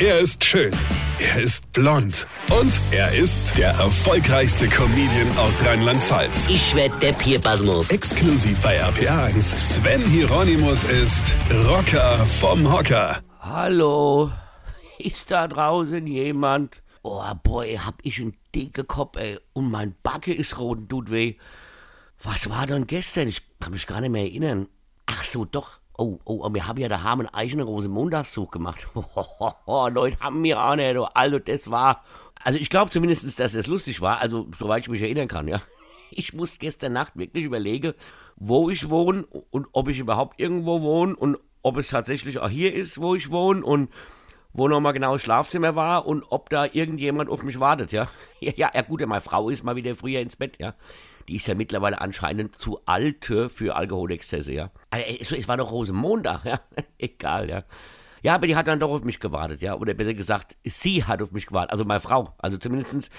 Er ist schön. Er ist blond. Und er ist der erfolgreichste Comedian aus Rheinland-Pfalz. Ich werd der Pierpasmus. Exklusiv bei RPA1. Sven Hieronymus ist Rocker vom Hocker. Hallo, ist da draußen jemand? Oh boy, hab ich einen dicke Kopf, ey. Und mein Backe ist rot und tut weh. Was war denn gestern? Ich kann mich gar nicht mehr erinnern. Ach so, doch. Oh, oh, wir haben ja daheim einen eigenen Rosenmontagszug gemacht. Oh, Leute, haben wir auch nicht. Also, das war. Also, ich glaube zumindest, dass es lustig war. Also, soweit ich mich erinnern kann, ja. Ich musste gestern Nacht wirklich überlegen, wo ich wohne und ob ich überhaupt irgendwo wohne und ob es tatsächlich auch hier ist, wo ich wohne und wo nochmal genau das Schlafzimmer war und ob da irgendjemand auf mich wartet, ja. Ja, ja, gut, meine Frau ist mal wieder früher ins Bett, ja. Die ist ja mittlerweile anscheinend zu alt für Alkoholexzesse, ja. Also, es, war doch Rosenmontag, ja. Egal, ja. Ja, aber die hat dann doch auf mich gewartet, ja. Oder besser gesagt, sie hat auf mich gewartet, also meine Frau. Also zumindestens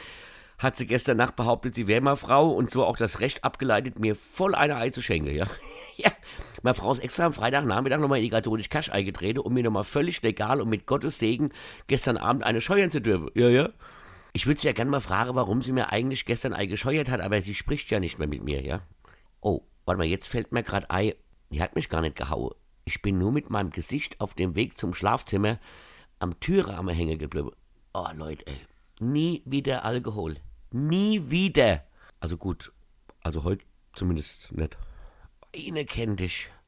hat sie gestern Nacht behauptet, sie wäre meine Frau und so auch das Recht abgeleitet, mir voll eine Ei zu schenken, ja. Ja, meine Frau ist extra am Freitagnachmittag nochmal in die katholische Cash eingetreten, um mir nochmal völlig legal und mit Gottes Segen gestern Abend eine scheuern zu dürfen. Ja, ja. Ich würde sie ja gerne mal fragen, warum sie mir eigentlich gestern Ei gescheuert hat, aber sie spricht ja nicht mehr mit mir, ja. Oh, warte mal, jetzt fällt mir gerade Ei. Die hat mich gar nicht gehauen. Ich bin nur mit meinem Gesicht auf dem Weg zum Schlafzimmer am Türrahmen hängen geblieben. Oh, Leute, ey. Nie wieder Alkohol. Nie wieder. Also gut, also heute zumindest nicht. Weine kenn dich.